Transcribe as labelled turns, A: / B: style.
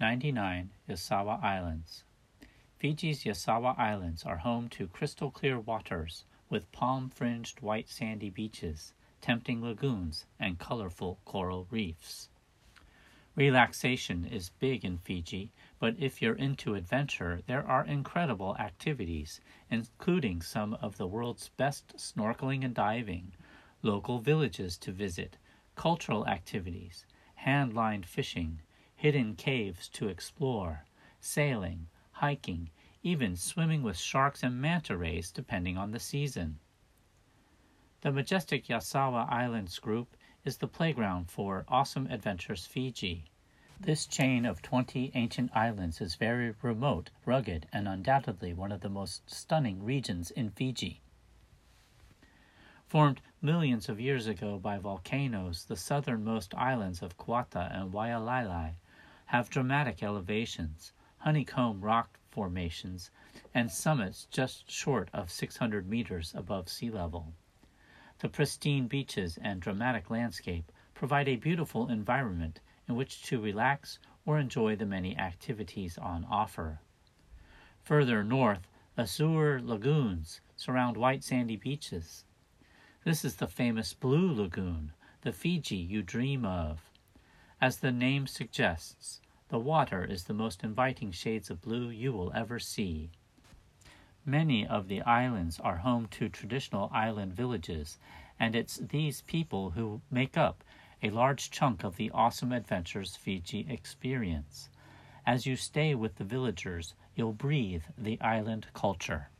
A: 99 Yasawa Islands. Fiji's Yasawa Islands are home to crystal clear waters with palm fringed white sandy beaches, tempting lagoons, and colorful coral reefs. Relaxation is big in Fiji, but if you're into adventure, there are incredible activities, including some of the world's best snorkeling and diving, local villages to visit, cultural activities, hand lined fishing, hidden caves to explore, sailing, hiking, even swimming with sharks and manta rays depending on the season. The majestic Yasawa Islands group is the playground for Awesome Adventures Fiji. This chain of 20 ancient islands is very remote, rugged, and undoubtedly one of the most stunning regions in Fiji. Formed millions of years ago by volcanoes, the southernmost islands of Kuata and Wayalailai have dramatic elevations, honeycomb rock formations, and summits just short of 600 meters above sea level. The pristine beaches and dramatic landscape provide a beautiful environment in which to relax or enjoy the many activities on offer. Further north, azure lagoons surround white sandy beaches. This is the famous Blue Lagoon, the Fiji you dream of. As the name suggests, the water is the most inviting shades of blue you will ever see. Many of the islands are home to traditional island villages, and it's these people who make up a large chunk of the awesome adventures Fiji experience. As you stay with the villagers, you'll breathe the island culture.